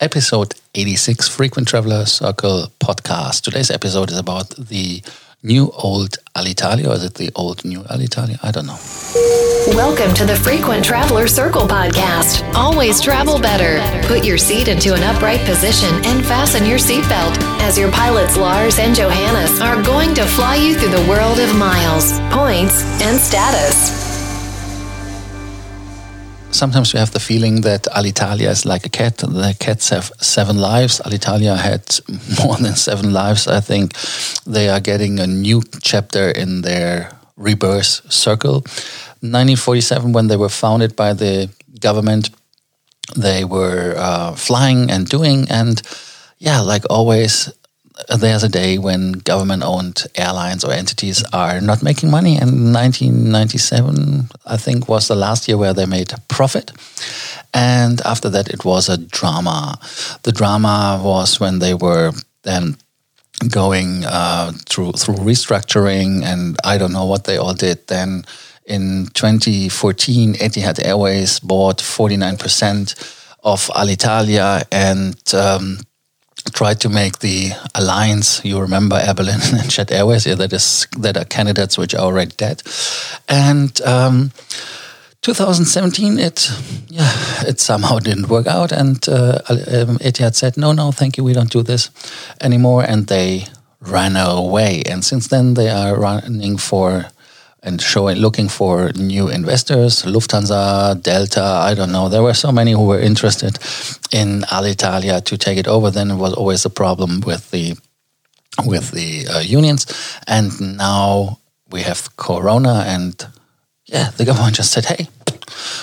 episode 86 Frequent Traveler Circle podcast. Today's episode is about the new old Alitalia, or is it the old new Alitalia? I don't know. Welcome to the Frequent Traveler Circle podcast. Always travel better. Put your seat into an upright position and fasten your seatbelt as your pilots Lars and Johannes are going to fly you through the world of miles, points, and status sometimes we have the feeling that Alitalia is like a cat. The cats have seven lives. Alitalia had more than seven lives. I think they are getting a new chapter in their rebirth circle. 1947, when they were founded by the government, they were uh, flying and doing, and yeah, like always, there's a day when government owned airlines or entities are not making money. And 1997, I think, was the last year where they made a profit. And after that, it was a drama. The drama was when they were then going uh, through through restructuring, and I don't know what they all did. Then in 2014, Etihad Airways bought 49% of Alitalia, and um, tried to make the alliance. You remember Air Berlin and Jet Airways, yeah, that is that are candidates which are already dead. And um, 2017, it yeah, it somehow didn't work out, and uh, um, Etihad said, "No, no, thank you, we don't do this anymore," and they ran away. And since then, they are running for and showing looking for new investors lufthansa delta i don't know. There were so many who were interested in alitalia to take it over. Then it was always a problem with the with the uh, unions. And now we have corona and yeah the government just said hey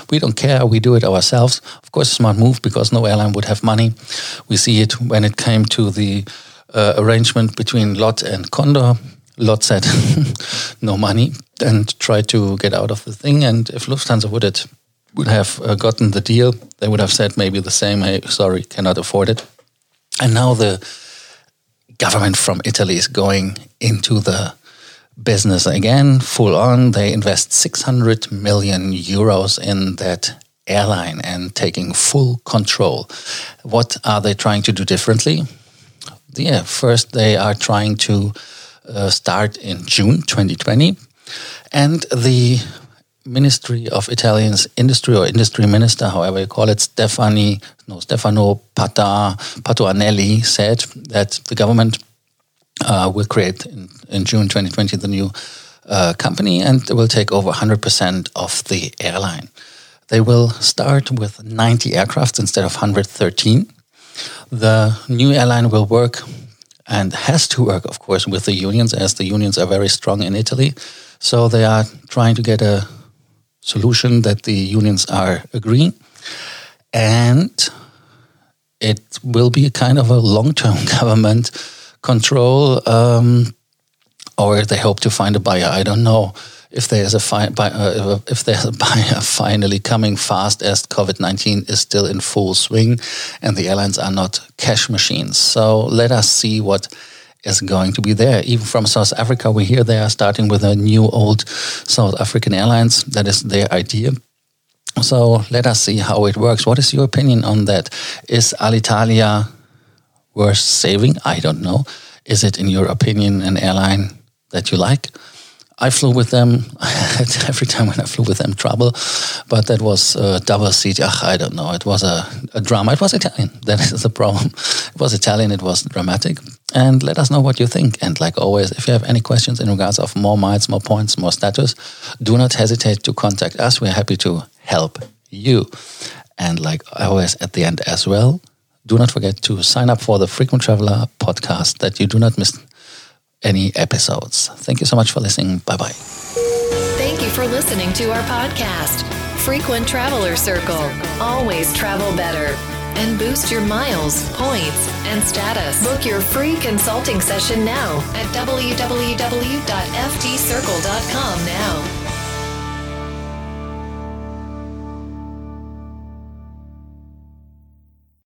we don't care. We do it ourselves. Of course a smart move because no airline would have money. We see it when it came to the uh, arrangement between LOT and condor LOT said no money and tried to get out of the thing. And if Lufthansa would have, would have uh, gotten the deal, they would have said maybe the same, hey, sorry, cannot afford it. And now the government from Italy is going into the business again, full on. They invest 600 million euros in that airline and taking full control. What are they trying to do differently? Yeah, first they are trying to start in June 2020. And the Ministry of Italian's Industry or Industry Minister, however you call it, Stefani, no, Stefano Pata, Patuanelli said that the government uh, will create in, in, June 2020 the new uh, company and will take over 100% of the airline. They will start with 90 aircraft instead of 113. The new airline will work and has to work, of course, with the unions, as the unions are very strong in Italy. So they are trying to get a solution that the unions are agreeing. And it will be a kind of a long term government control, um, or they hope to find a buyer. I don't know if there's a fi- uh, if there's a buyer finally coming fast as COVID nineteen is still in full swing, and the airlines are not cash machines. So let us see what is going to be there. Even from South Africa, we hear they are starting with a new old South African Airlines. That is their idea. So let us see how it works. What is your opinion on that? Is Alitalia worth saving? I don't know. Is it, in your opinion, an airline that you like? I flew with them. every time when I flew with them trouble, but that was double seat. Ugh, I don't know. It was a, a drama. It was Italian. That is the problem. It was Italian. It was dramatic. And let us know what you think. And like always, if you have any questions in regards of more miles, more points, more status, do not hesitate to contact us. We're happy to help you. And like always, at the end as well, do not forget to sign up for the Frequent Traveler podcast that you do not miss any episodes. Thank you so much for listening. Bye bye. Thank you for listening to our podcast, Frequent Traveler Circle. Always travel better and boost your miles, points, and status. Book your free consulting session now at www.ftcircle.com now.